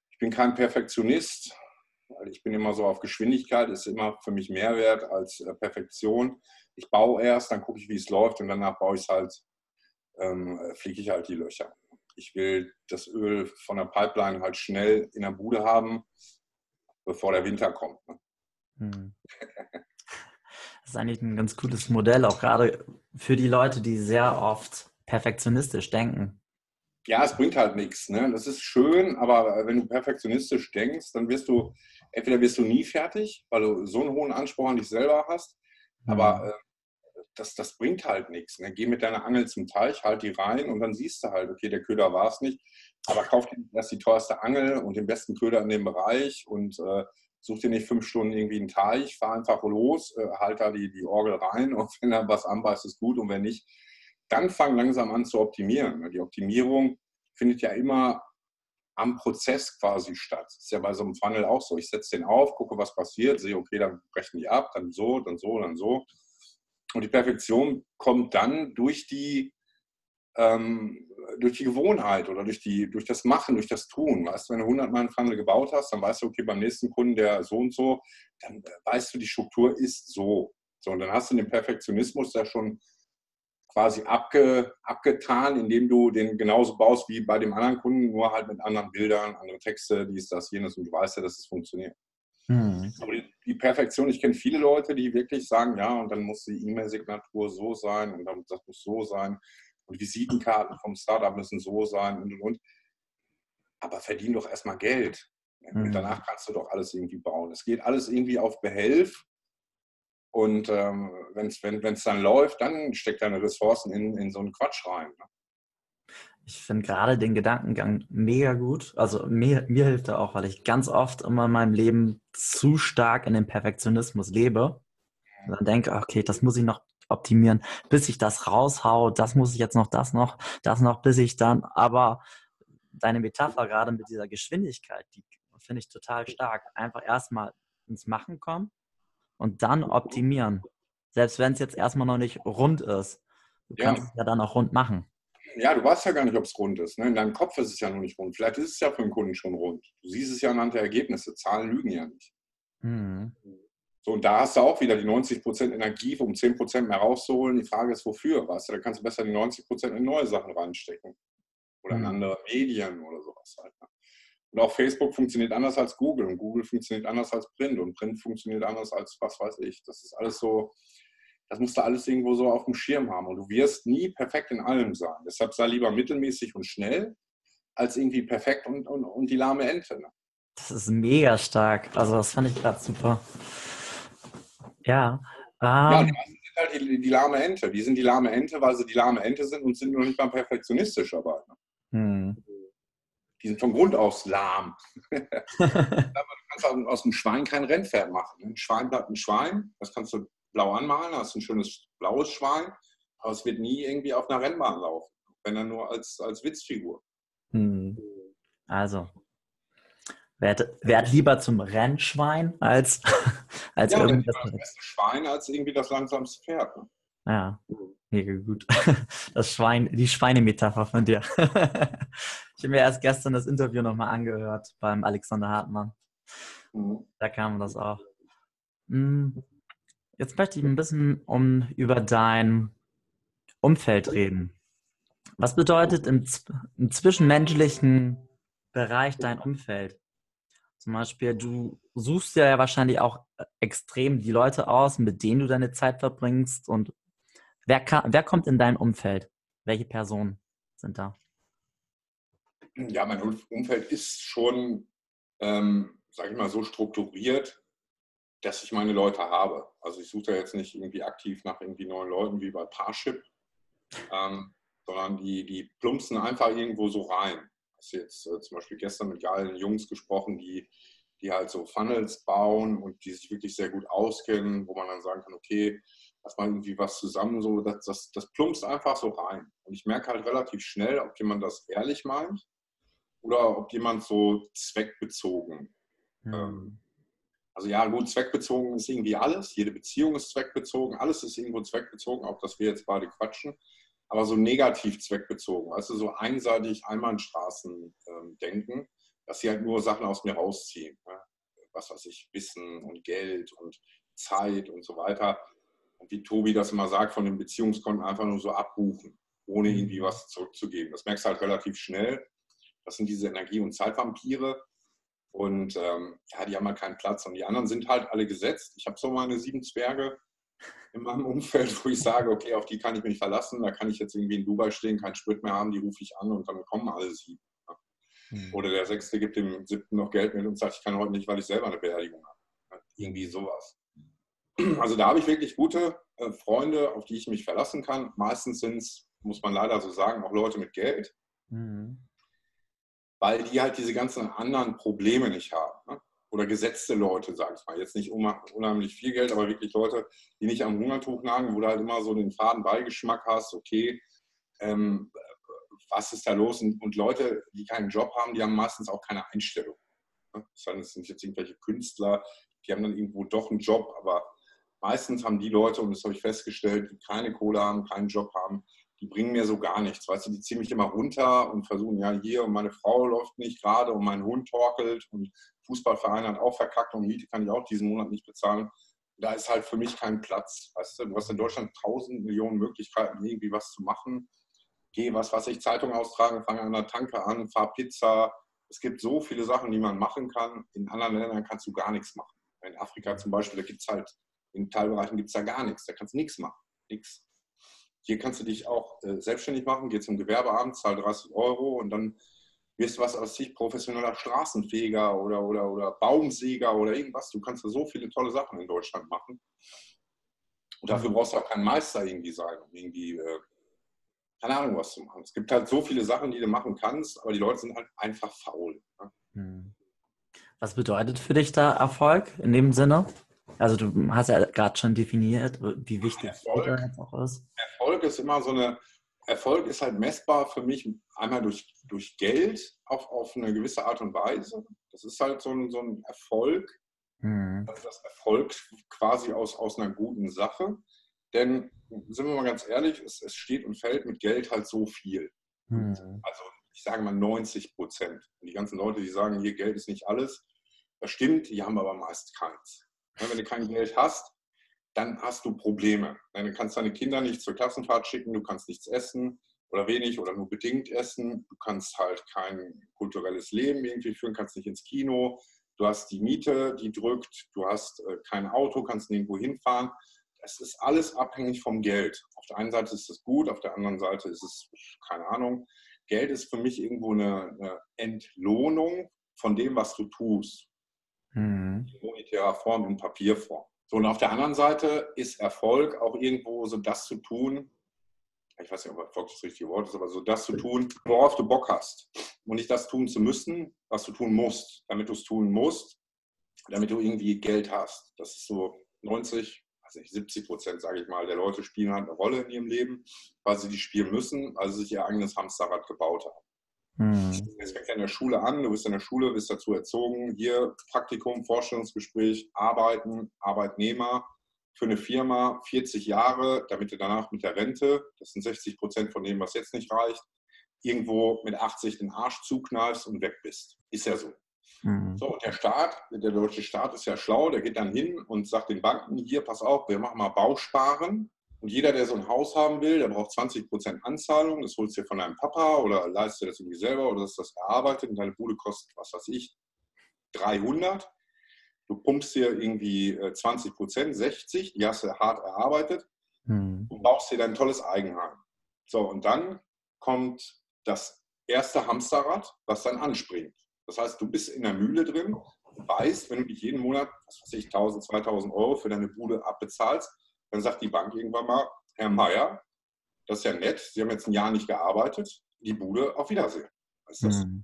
ich bin kein Perfektionist, weil ich bin immer so auf Geschwindigkeit, ist immer für mich Mehrwert als äh, Perfektion. Ich baue erst, dann gucke ich, wie es läuft und danach baue ich es halt, ähm, fliege ich halt die Löcher. Ich will das Öl von der Pipeline halt schnell in der Bude haben, bevor der Winter kommt. Ne? Hm. Das ist eigentlich ein ganz cooles Modell, auch gerade für die Leute, die sehr oft perfektionistisch denken ja, es bringt halt nichts. Ne? Das ist schön, aber wenn du perfektionistisch denkst, dann wirst du, entweder wirst du nie fertig, weil du so einen hohen Anspruch an dich selber hast, aber mhm. äh, das, das bringt halt nichts. Ne? Geh mit deiner Angel zum Teich, halt die rein und dann siehst du halt, okay, der Köder war es nicht, aber kauf dir erst die teuerste Angel und den besten Köder in dem Bereich und äh, such dir nicht fünf Stunden irgendwie einen Teich, fahr einfach los, äh, halt da die, die Orgel rein und wenn da was anbeißt, ist gut und wenn nicht, dann fang langsam an zu optimieren. Die Optimierung findet ja immer am Prozess quasi statt. Ist ja bei so einem Funnel auch so. Ich setze den auf, gucke, was passiert, sehe, okay, dann brechen die ab, dann so, dann so, dann so. Und die Perfektion kommt dann durch die, ähm, durch die Gewohnheit oder durch, die, durch das Machen, durch das Tun. Weißt du, wenn du 100 Mal einen Funnel gebaut hast, dann weißt du, okay, beim nächsten Kunden, der so und so, dann weißt du, die Struktur ist so. So, und dann hast du den Perfektionismus da schon quasi abge, abgetan, indem du den genauso baust wie bei dem anderen Kunden, nur halt mit anderen Bildern, andere Texte, dies, das, jenes und du weißt ja, dass es funktioniert. Mhm. Aber die, die, Perfektion, ich kenne viele Leute, die wirklich sagen, ja, und dann muss die E-Mail-Signatur so sein und dann das muss so sein und Visitenkarten vom Startup müssen so sein und und und. Aber verdien doch erstmal Geld. Mhm. danach kannst du doch alles irgendwie bauen. Es geht alles irgendwie auf Behelf und ähm, wenn's, wenn es dann läuft, dann steckt deine Ressourcen in, in so einen Quatsch rein. Ne? Ich finde gerade den Gedankengang mega gut. Also mir, mir hilft er auch, weil ich ganz oft immer in meinem Leben zu stark in den Perfektionismus lebe. Und dann denke, okay, das muss ich noch optimieren, bis ich das raushau, das muss ich jetzt noch, das noch, das noch, bis ich dann, aber deine Metapher gerade mit dieser Geschwindigkeit, die finde ich total stark. Einfach erstmal ins Machen kommen und dann optimieren. Selbst wenn es jetzt erstmal noch nicht rund ist. Du kannst ja. es ja dann auch rund machen. Ja, du weißt ja gar nicht, ob es rund ist. Ne? In deinem Kopf ist es ja noch nicht rund. Vielleicht ist es ja für den Kunden schon rund. Du siehst es ja anhand der Ergebnisse. Zahlen lügen ja nicht. Mhm. So, und da hast du auch wieder die 90% Energie, um 10% mehr rauszuholen. Die Frage ist, wofür? Weißt du, da kannst du besser die 90% in neue Sachen reinstecken. Oder in mhm. andere Medien oder sowas halt. Ne? Und auch Facebook funktioniert anders als Google und Google funktioniert anders als Print und Print funktioniert anders als was weiß ich. Das ist alles so, das musst du alles irgendwo so auf dem Schirm haben und du wirst nie perfekt in allem sein. Deshalb sei lieber mittelmäßig und schnell als irgendwie perfekt und, und, und die lahme Ente. Ne? Das ist mega stark. Also das fand ich gerade super. Ja. Ähm, ja, die sind halt die, die, lahme Ente. Die sind die lahme Ente, weil sie die lahme Ente sind und sind noch nicht mal perfektionistisch dabei. Ne? Hm die sind von Grund aus lahm. du kannst aus dem Schwein kein Rennpferd machen. Ein Schwein bleibt ein Schwein, das kannst du blau anmalen, hast ein schönes blaues Schwein, aber es wird nie irgendwie auf einer Rennbahn laufen, wenn dann nur als, als Witzfigur. Hm. Also, werd, werd lieber zum Rennschwein als, als ja, irgendwie das, das Schwein als irgendwie das langsamste Pferd. Ne? Ja, mega gut. Das Schwein, die Schweinemetapher von dir. Ich habe mir erst gestern das Interview nochmal angehört beim Alexander Hartmann. Mhm. Da kam das auch. Hm, jetzt möchte ich ein bisschen um, über dein Umfeld reden. Was bedeutet im, im zwischenmenschlichen Bereich dein Umfeld? Zum Beispiel, du suchst ja wahrscheinlich auch äh, extrem die Leute aus, mit denen du deine Zeit verbringst. Und wer, kann, wer kommt in dein Umfeld? Welche Personen sind da? Ja, mein Umfeld ist schon, ähm, sage ich mal, so strukturiert, dass ich meine Leute habe. Also ich suche da jetzt nicht irgendwie aktiv nach irgendwie neuen Leuten wie bei Parship, ähm, sondern die, die plumpsen einfach irgendwo so rein. Ich habe jetzt äh, zum Beispiel gestern mit geilen Jungs gesprochen, die, die halt so Funnels bauen und die sich wirklich sehr gut auskennen, wo man dann sagen kann, okay, lass mal irgendwie was zusammen, so, das, das, das plumpst einfach so rein. Und ich merke halt relativ schnell, ob jemand das ehrlich meint oder ob jemand so zweckbezogen mhm. Also ja, gut, zweckbezogen ist irgendwie alles. Jede Beziehung ist zweckbezogen. Alles ist irgendwo zweckbezogen, auch dass wir jetzt beide quatschen. Aber so negativ zweckbezogen. Weißt du, so einseitig Einbahnstraßen ähm, denken, dass sie halt nur Sachen aus mir rausziehen. Ne? Was weiß ich, Wissen und Geld und Zeit und so weiter. Und wie Tobi das immer sagt, von den Beziehungskonten einfach nur so abbuchen, ohne mhm. irgendwie was zurückzugeben. Das merkst du halt relativ schnell. Das sind diese Energie- und Zeitvampire. Und ähm, ja, die haben halt keinen Platz. Und die anderen sind halt alle gesetzt. Ich habe so meine sieben Zwerge in meinem Umfeld, wo ich sage, okay, auf die kann ich mich verlassen. Da kann ich jetzt irgendwie in Dubai stehen, keinen Sprit mehr haben, die rufe ich an und dann kommen alle sieben. Mhm. Oder der Sechste gibt dem Siebten noch Geld mit und sagt, ich kann heute nicht, weil ich selber eine Beerdigung habe. Irgendwie sowas. Also da habe ich wirklich gute äh, Freunde, auf die ich mich verlassen kann. Meistens sind es, muss man leider so sagen, auch Leute mit Geld. Mhm weil die halt diese ganzen anderen Probleme nicht haben. Ne? Oder gesetzte Leute, sag ich mal. Jetzt nicht unheimlich viel Geld, aber wirklich Leute, die nicht am Hungertuch nagen, wo du halt immer so den faden Beigeschmack hast, okay, ähm, was ist da los? Und, und, Leute, die keinen Job haben, die haben meistens auch keine Einstellung. Ne? Das sind jetzt irgendwelche Künstler, die haben dann irgendwo doch einen Job, aber meistens haben die Leute, und das habe ich festgestellt, die keine Kohle haben, keinen Job haben, die bringen mir so gar nichts. Weißt du, die ziehen mich immer runter und versuchen, ja, hier und meine Frau läuft nicht gerade und mein Hund torkelt und Fußballverein hat auch verkackt und Miete kann ich auch diesen Monat nicht bezahlen. Da ist halt für mich kein Platz. Weißt du, du hast in Deutschland tausend Millionen Möglichkeiten, irgendwie was zu machen. Geh, was weiß ich, Zeitung austragen, fange an der Tanke an, fahr Pizza. Es gibt so viele Sachen, die man machen kann. In anderen Ländern kannst du gar nichts machen. In Afrika zum Beispiel, da gibt es halt, in Teilbereichen gibt es da gar nichts. Da kannst du nichts machen. Nichts. Hier kannst du dich auch äh, selbstständig machen, geh zum Gewerbeamt, zahl 30 Euro und dann wirst du was aus sich professioneller Straßenfeger oder, oder, oder Baumsäger oder irgendwas. Du kannst da so viele tolle Sachen in Deutschland machen. Und dafür mhm. brauchst du auch kein Meister irgendwie sein, um irgendwie, äh, keine Ahnung, was zu machen. Es gibt halt so viele Sachen, die du machen kannst, aber die Leute sind halt einfach faul. Ne? Mhm. Was bedeutet für dich da Erfolg in dem Sinne? Also du hast ja gerade schon definiert, wie wichtig Erfolg. Erfolg ist immer so eine, Erfolg ist halt messbar für mich einmal durch, durch Geld auf, auf eine gewisse Art und Weise. Das ist halt so ein, so ein Erfolg. Mhm. Also das Erfolg quasi aus, aus einer guten Sache. Denn, sind wir mal ganz ehrlich, es, es steht und fällt mit Geld halt so viel. Mhm. Also ich sage mal 90 Prozent. Und die ganzen Leute, die sagen, hier Geld ist nicht alles, das stimmt, die haben aber meist keins. Wenn du kein Geld hast, dann hast du Probleme. Du kannst deine Kinder nicht zur Klassenfahrt schicken, du kannst nichts essen oder wenig oder nur bedingt essen. Du kannst halt kein kulturelles Leben irgendwie führen, kannst nicht ins Kino. Du hast die Miete, die drückt. Du hast äh, kein Auto, kannst nirgendwo hinfahren. Es ist alles abhängig vom Geld. Auf der einen Seite ist es gut, auf der anderen Seite ist es, keine Ahnung. Geld ist für mich irgendwo eine, eine Entlohnung von dem, was du tust. Mhm. In monetärer Form, in Papierform. So, und auf der anderen Seite ist Erfolg auch irgendwo so das zu tun, ich weiß nicht, ob Erfolg das richtige Wort ist, aber so das zu tun, worauf du Bock hast. Und nicht das tun zu müssen, was du tun musst, damit du es tun musst, damit du irgendwie Geld hast. Das ist so 90, also nicht 70 Prozent, sage ich mal, der Leute spielen halt eine Rolle in ihrem Leben, weil sie die spielen müssen, weil sie sich ihr eigenes Hamsterrad gebaut haben. Mhm. Es fängt ja in der Schule an, du bist in der Schule, bist dazu erzogen, hier Praktikum, Vorstellungsgespräch, Arbeiten, Arbeitnehmer für eine Firma 40 Jahre, damit du danach mit der Rente, das sind 60 Prozent von dem, was jetzt nicht reicht, irgendwo mit 80 den Arsch zuknallst und weg bist. Ist ja so. Mhm. So, und der Staat, der deutsche Staat ist ja schlau, der geht dann hin und sagt den Banken, hier, pass auf, wir machen mal Bausparen und jeder, der so ein Haus haben will, der braucht 20% Anzahlung. Das holst du dir von deinem Papa oder leistest dir das irgendwie selber oder hast das erarbeitet und deine Bude kostet, was weiß ich, 300, du pumpst dir irgendwie 20 äh, Prozent, 60, die hast du hart erarbeitet hm. und baust dir dein tolles Eigenheim. So, und dann kommt das erste Hamsterrad, was dann anspringt. Das heißt, du bist in der Mühle drin weißt, wenn du dich jeden Monat, was weiß ich, 1000, 2000 Euro für deine Bude abbezahlst, dann sagt die Bank irgendwann mal, Herr Meier, das ist ja nett, Sie haben jetzt ein Jahr nicht gearbeitet, die Bude auf Wiedersehen. Das mhm.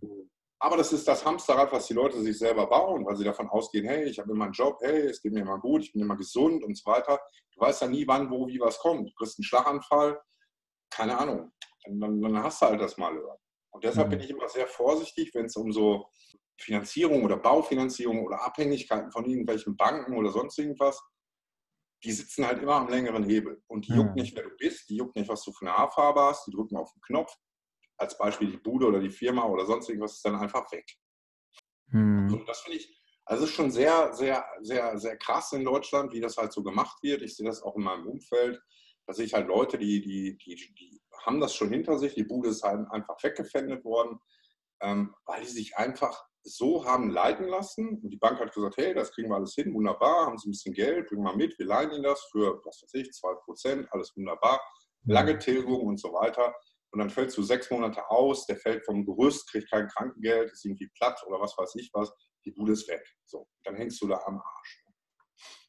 Aber das ist das Hamsterrad, was die Leute sich selber bauen, weil sie davon ausgehen, hey, ich habe immer einen Job, hey, es geht mir immer gut, ich bin immer gesund und so weiter. Du weißt ja nie, wann, wo, wie was kommt. Du kriegst einen Schlaganfall, keine Ahnung. Dann, dann hast du halt das mal. Und deshalb mhm. bin ich immer sehr vorsichtig, wenn es um so Finanzierung oder Baufinanzierung oder Abhängigkeiten von irgendwelchen Banken oder sonst irgendwas, die sitzen halt immer am längeren Hebel. Und die mhm. juckt nicht, wer du bist, die juckt nicht, was du für eine Haarfarbe hast, die drücken auf den Knopf als Beispiel die Bude oder die Firma oder sonst irgendwas ist dann einfach weg. Hm. Also das finde ich, also ist schon sehr, sehr, sehr, sehr krass in Deutschland, wie das halt so gemacht wird. Ich sehe das auch in meinem Umfeld. Da sehe ich halt Leute, die, die, die, die haben das schon hinter sich. Die Bude ist halt einfach weggefändet worden, ähm, weil die sich einfach so haben leiten lassen. Und die Bank hat gesagt, hey, das kriegen wir alles hin, wunderbar, haben Sie ein bisschen Geld, bringen wir mit, wir leihen Ihnen das für, was weiß ich, 2%, alles wunderbar, lange Tilgung und so weiter und dann fällst du sechs Monate aus, der fällt vom Gerüst, kriegt kein Krankengeld, ist irgendwie platt oder was weiß ich was, die Bude ist weg. So, dann hängst du da am Arsch.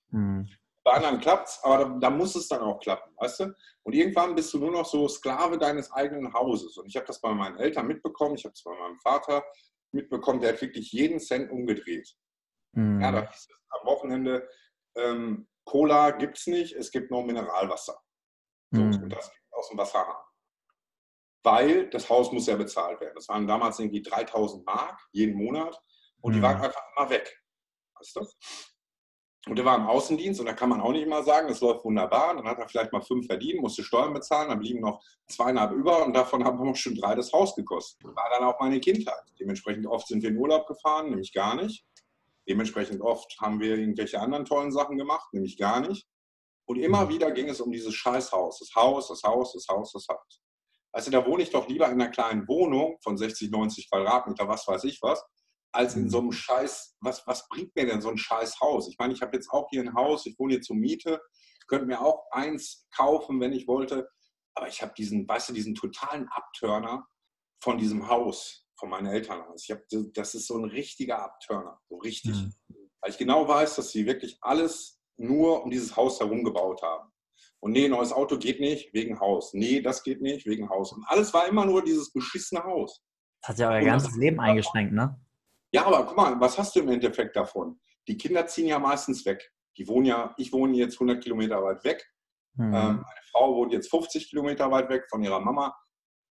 Mhm. Bei anderen klappt es, aber da, da, muss es dann auch klappen, weißt du? Und irgendwann bist du nur noch so Sklave deines eigenen Hauses. Und ich habe das bei meinen Eltern mitbekommen, ich habe es bei meinem Vater mitbekommen, der hat wirklich jeden Cent umgedreht. Mhm. Ja, da hieß es am Wochenende, ähm, Cola gibt es nicht, es gibt nur Mineralwasser. So, mhm. Und das aus dem Wasserhahn weil das Haus muss ja bezahlt werden. Das waren damals irgendwie 3000 Mark jeden Monat und die mhm. waren einfach immer weg. Weißt du? Und der war im Außendienst und da kann man auch nicht mal sagen, es läuft wunderbar. Dann hat er vielleicht mal fünf verdient, musste Steuern bezahlen, dann blieben noch zweieinhalb über und davon haben wir schon drei das Haus gekostet. War dann auch meine Kindheit. Dementsprechend oft sind wir in Urlaub gefahren, nämlich gar nicht. Dementsprechend oft haben wir irgendwelche anderen tollen Sachen gemacht, nämlich gar nicht. Und immer mhm. wieder ging es um dieses Scheißhaus. Das Haus, das Haus, das Haus, das Haus. Also da wohne ich doch lieber in einer kleinen Wohnung von 60, 90 Quadratmeter, was weiß ich was, als in mhm. so einem Scheiß, was, was bringt mir denn so ein Scheiß Haus? Ich meine, ich habe jetzt auch hier ein Haus, ich wohne hier zur Miete, könnte mir auch eins kaufen, wenn ich wollte, aber ich habe diesen, weißt du, diesen totalen Abturner von diesem Haus, von meinen Eltern aus. Ich hab, das ist so ein richtiger Abturner, so richtig. Mhm. Weil ich genau weiß, dass sie wirklich alles nur um dieses Haus herum gebaut haben. Und nee, neues Auto geht nicht, wegen Haus. Nee, das geht nicht, wegen Haus. Und alles war immer nur dieses beschissene Haus. Das hat ja euer ganzes Leben eingeschränkt, ne? Ja, aber guck mal, was hast du im Endeffekt davon? Die Kinder ziehen ja meistens weg. Die wohnen ja, ich wohne jetzt 100 Kilometer weit weg. Hm. Ähm, meine Frau wohnt jetzt 50 Kilometer weit weg von ihrer Mama.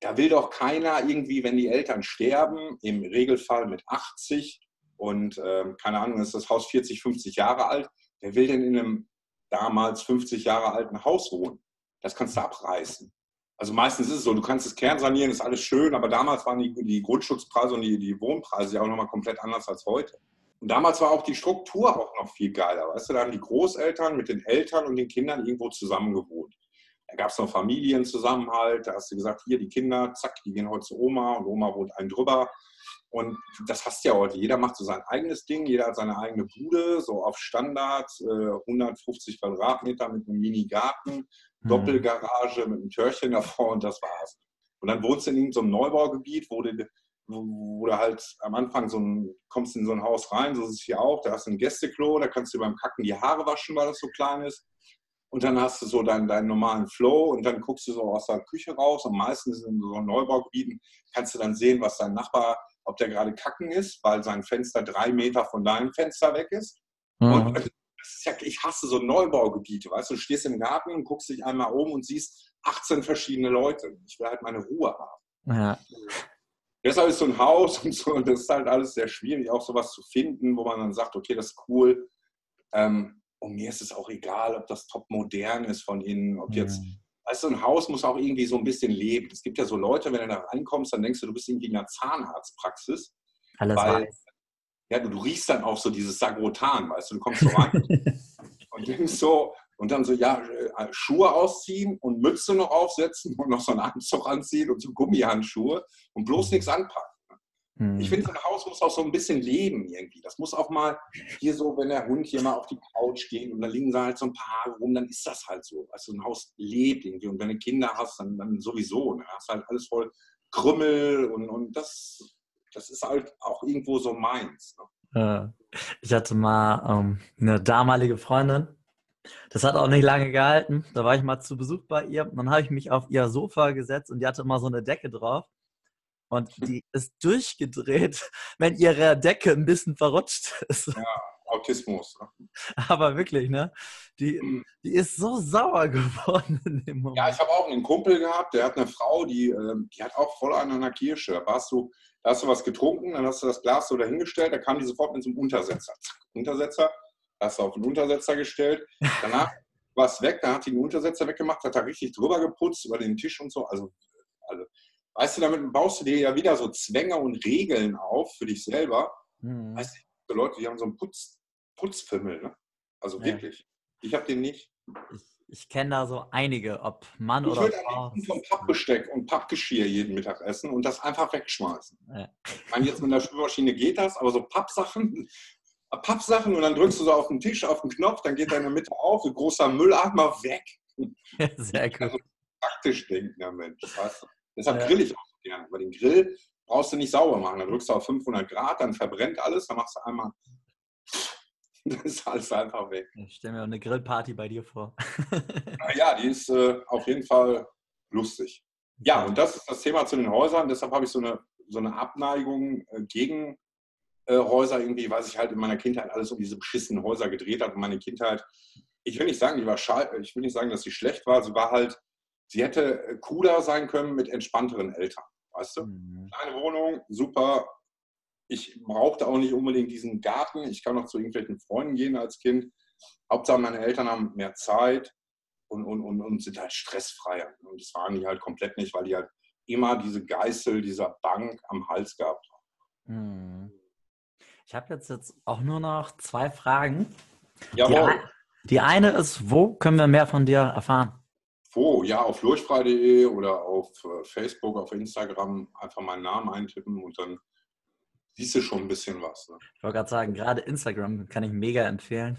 Da will doch keiner irgendwie, wenn die Eltern sterben, im Regelfall mit 80 und ähm, keine Ahnung, ist das Haus 40, 50 Jahre alt, wer will denn in einem damals 50 Jahre alten Haus wohnen. Das kannst du abreißen. Also meistens ist es so, du kannst es kernsanieren, ist alles schön, aber damals waren die, die Grundschutzpreise und die, die Wohnpreise ja auch nochmal komplett anders als heute. Und damals war auch die Struktur auch noch viel geiler. Weißt du, da haben die Großeltern mit den Eltern und den Kindern irgendwo zusammen gewohnt. Da gab es noch Familienzusammenhalt, da hast du gesagt, hier die Kinder, zack, die gehen heute zu Oma und Oma wohnt einen drüber. Und das hast du ja heute. Jeder macht so sein eigenes Ding, jeder hat seine eigene Bude, so auf Standard, 150 äh, Quadratmeter mit einem Mini-Garten, mhm. Doppelgarage mit einem Türchen davor und das war's. Und dann wohnst du in irgendeinem Neubaugebiet, wo du, wo du halt am Anfang so ein, kommst in so ein Haus rein, so ist es hier auch, da hast du ein Gästeklo, da kannst du beim Kacken die Haare waschen, weil das so klein ist. Und dann hast du so deinen, deinen normalen Flow und dann guckst du so aus der Küche raus und meistens in so Neubaugebieten kannst du dann sehen, was dein Nachbar ob der gerade kacken ist, weil sein Fenster drei Meter von deinem Fenster weg ist. Mhm. Und ist ja, ich hasse so Neubaugebiete, weißt du, du stehst im Garten und guckst dich einmal um und siehst 18 verschiedene Leute. Ich will halt meine Ruhe haben. Ja. Deshalb ist so ein Haus und so, und das ist halt alles sehr schwierig, auch sowas zu finden, wo man dann sagt, okay, das ist cool. Ähm, und mir ist es auch egal, ob das top modern ist von innen, ob jetzt mhm weißt du, ein Haus muss auch irgendwie so ein bisschen leben. Es gibt ja so Leute, wenn du da reinkommst, dann denkst du, du bist irgendwie in einer Zahnarztpraxis. Alles weil, weiß. Ja, du, du, riechst dann auch so dieses Sagrotan, weißt du, du kommst so rein und denkst so, und dann so, ja, äh, Schuhe ausziehen und Mütze noch aufsetzen und noch so einen Anzug anziehen und so Gummihandschuhe und bloß nichts anpacken. Mhm. Ich finde, so ein Haus muss auch so ein bisschen leben irgendwie. Das muss auch mal hier so, wenn der Hund hier mal auf die Couch geht und da liegen da halt so ein paar Haare rum, dann ist das halt so. Also ein Haus lebt irgendwie. Und wenn du Kinder hast, dann, dann sowieso. Ne? Hast halt alles voll Krümmel und, und das, das ist halt auch irgendwo so meins. Ne? Ich hatte mal ähm, eine damalige Freundin, das hat auch nicht lange gehalten. Da war ich mal zu Besuch bei ihr. Dann habe ich mich auf ihr Sofa gesetzt und die hatte immer so eine Decke drauf. Und die ist durchgedreht, wenn ihre Decke ein bisschen verrutscht ist. Ja, Autismus. Ne? Aber wirklich, ne? Die, mhm. die ist so sauer geworden in dem Moment. Ja, ich habe auch einen Kumpel gehabt, der hat eine Frau, die, ähm, die hat auch voll an einer Kirsche. Da warst du, da hast du was getrunken, dann hast du das Glas so dahingestellt, da kam die sofort mit so einem Untersetzer. Untersetzer, hast du auf den Untersetzer gestellt. Danach war es weg, dann hat die den Untersetzer weggemacht, hat da richtig drüber geputzt über den Tisch und so. Also, also Weißt du, damit baust du dir ja wieder so Zwänge und Regeln auf für dich selber. Mhm. Weißt du, so Leute, die haben so einen Putz, Putzfimmel, ne? Also wirklich. Ja. Ich habe den nicht. Ich, ich kenne da so einige, ob Mann ich oder Frau. Ich würde vom Pappbesteck und Pappgeschirr jeden Mittag essen und das einfach wegschmeißen. Ja. Ich meine, jetzt mit der Spülmaschine geht das, aber so Pappsachen, Pappsachen und dann drückst du so auf den Tisch, auf den Knopf, dann geht da in der Mitte auf, so großer Mülleimer weg. Sehr gut. Also praktisch denken, der Mensch. Weißt du? Deshalb ja. grill ich auch so gerne. Weil den Grill brauchst du nicht sauber machen. Dann drückst du auf 500 Grad, dann verbrennt alles, dann machst du einmal. Dann ist alles einfach weg. Ich stelle mir eine Grillparty bei dir vor. ja, die ist äh, auf jeden Fall lustig. Ja, und das ist das Thema zu den Häusern. Deshalb habe ich so eine, so eine Abneigung äh, gegen äh, Häuser irgendwie, weil sich halt in meiner Kindheit alles um diese beschissenen Häuser gedreht hat. Und meine Kindheit, ich will nicht sagen, die war ich will nicht sagen, dass sie schlecht war. Sie war halt sie hätte cooler sein können mit entspannteren Eltern. Weißt du? Mhm. Kleine Wohnung, super. Ich brauchte auch nicht unbedingt diesen Garten. Ich kann noch zu irgendwelchen Freunden gehen als Kind. Hauptsache, meine Eltern haben mehr Zeit und, und, und, und sind halt stressfreier. Und das waren die halt komplett nicht, weil die halt immer diese Geißel dieser Bank am Hals gehabt haben. Mhm. Ich habe jetzt, jetzt auch nur noch zwei Fragen. Jawohl. Die, die eine ist, wo können wir mehr von dir erfahren? Wo? Ja, auf lurchfrei.de oder auf äh, Facebook, auf Instagram einfach meinen Namen eintippen und dann siehst du schon ein bisschen was. Ne? Ich wollte gerade sagen, gerade Instagram kann ich mega empfehlen.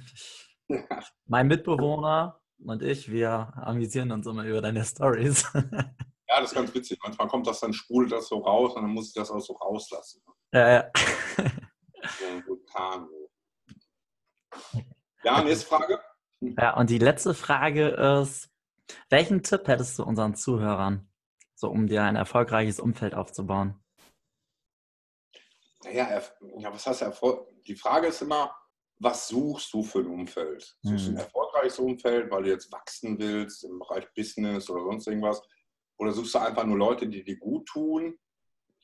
mein Mitbewohner und ich, wir amüsieren uns immer über deine Stories. ja, das ist ganz witzig. Manchmal kommt das dann, sprudelt das so raus und dann muss ich das auch so rauslassen. Ja, ja. So ein Vulkan. Ja, nächste Frage. Ja, und die letzte Frage ist, welchen Tipp hättest du unseren Zuhörern, so um dir ein erfolgreiches Umfeld aufzubauen? Naja, ja, was heißt Erfolg? Die Frage ist immer, was suchst du für ein Umfeld? Suchst du ein hm. erfolgreiches Umfeld, weil du jetzt wachsen willst im Bereich Business oder sonst irgendwas? Oder suchst du einfach nur Leute, die dir gut tun,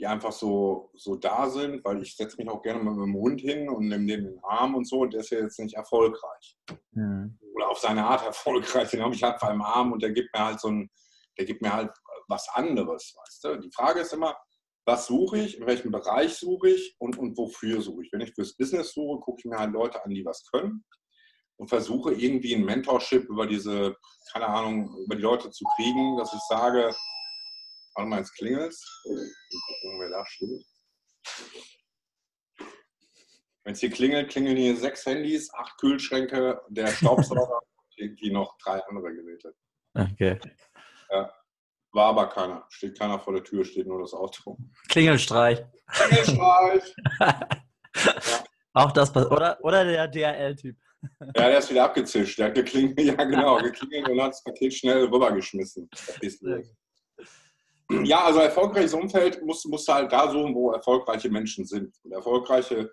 die einfach so, so da sind? Weil ich setze mich auch gerne mit meinem Hund hin und nehme den in den Arm und so und der ist ja jetzt nicht erfolgreich. Mhm oder auf seine Art erfolgreich. Den habe ich halt beim Arm und der gibt mir halt so ein, der gibt mir halt was anderes, weißt du? Die Frage ist immer, was suche ich, in welchem Bereich suche ich und, und wofür suche ich. Wenn ich fürs Business suche, gucke ich mir halt Leute an, die was können und versuche irgendwie ein Mentorship über diese, keine Ahnung, über die Leute zu kriegen, dass ich sage, warte mal, jetzt klingelt. Gucken, wer da steht. Wenn es hier klingelt, klingeln hier sechs Handys, acht Kühlschränke, der Staubsauger und irgendwie noch drei andere Geräte. Okay. Ja. War aber keiner. Steht keiner vor der Tür, steht nur das Auto. Klingelstreich. Klingelstreich. ja. Auch das, oder, oder der DRL-Typ. Ja, der ist wieder abgezischt. Der hat geklingelt, ja genau, geklingelt und hat das Paket schnell rübergeschmissen. Ja, also erfolgreiches Umfeld musst du halt da suchen, wo erfolgreiche Menschen sind. Und erfolgreiche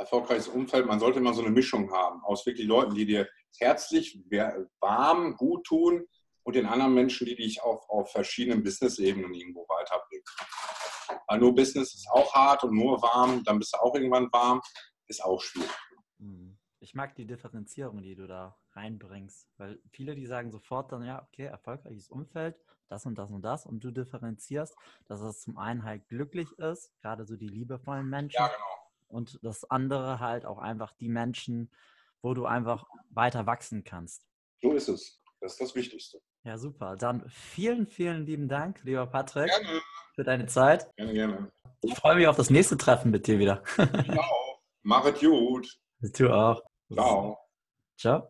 erfolgreiches Umfeld, man sollte immer so eine Mischung haben aus wirklich Leuten, die dir herzlich, warm, gut tun und den anderen Menschen, die dich auf, auf verschiedenen Business-Ebenen irgendwo weiterbringen. Weil nur Business ist auch hart und nur warm, dann bist du auch irgendwann warm, ist auch schwierig. Hm. Ich mag die Differenzierung, die du da reinbringst, weil viele, die sagen sofort dann, ja, okay, erfolgreiches Umfeld, das und das und das und du differenzierst, dass es zum einen halt glücklich ist, gerade so die liebevollen Menschen. Ja, genau und das andere halt auch einfach die Menschen, wo du einfach weiter wachsen kannst. So ist es. Das ist das Wichtigste. Ja, super. Dann vielen, vielen lieben Dank, lieber Patrick, gerne. für deine Zeit. Gerne, gerne. Ich freue mich auf das nächste Treffen mit dir wieder. ich auch. Mach es gut. Du auch. Ciao. Ciao.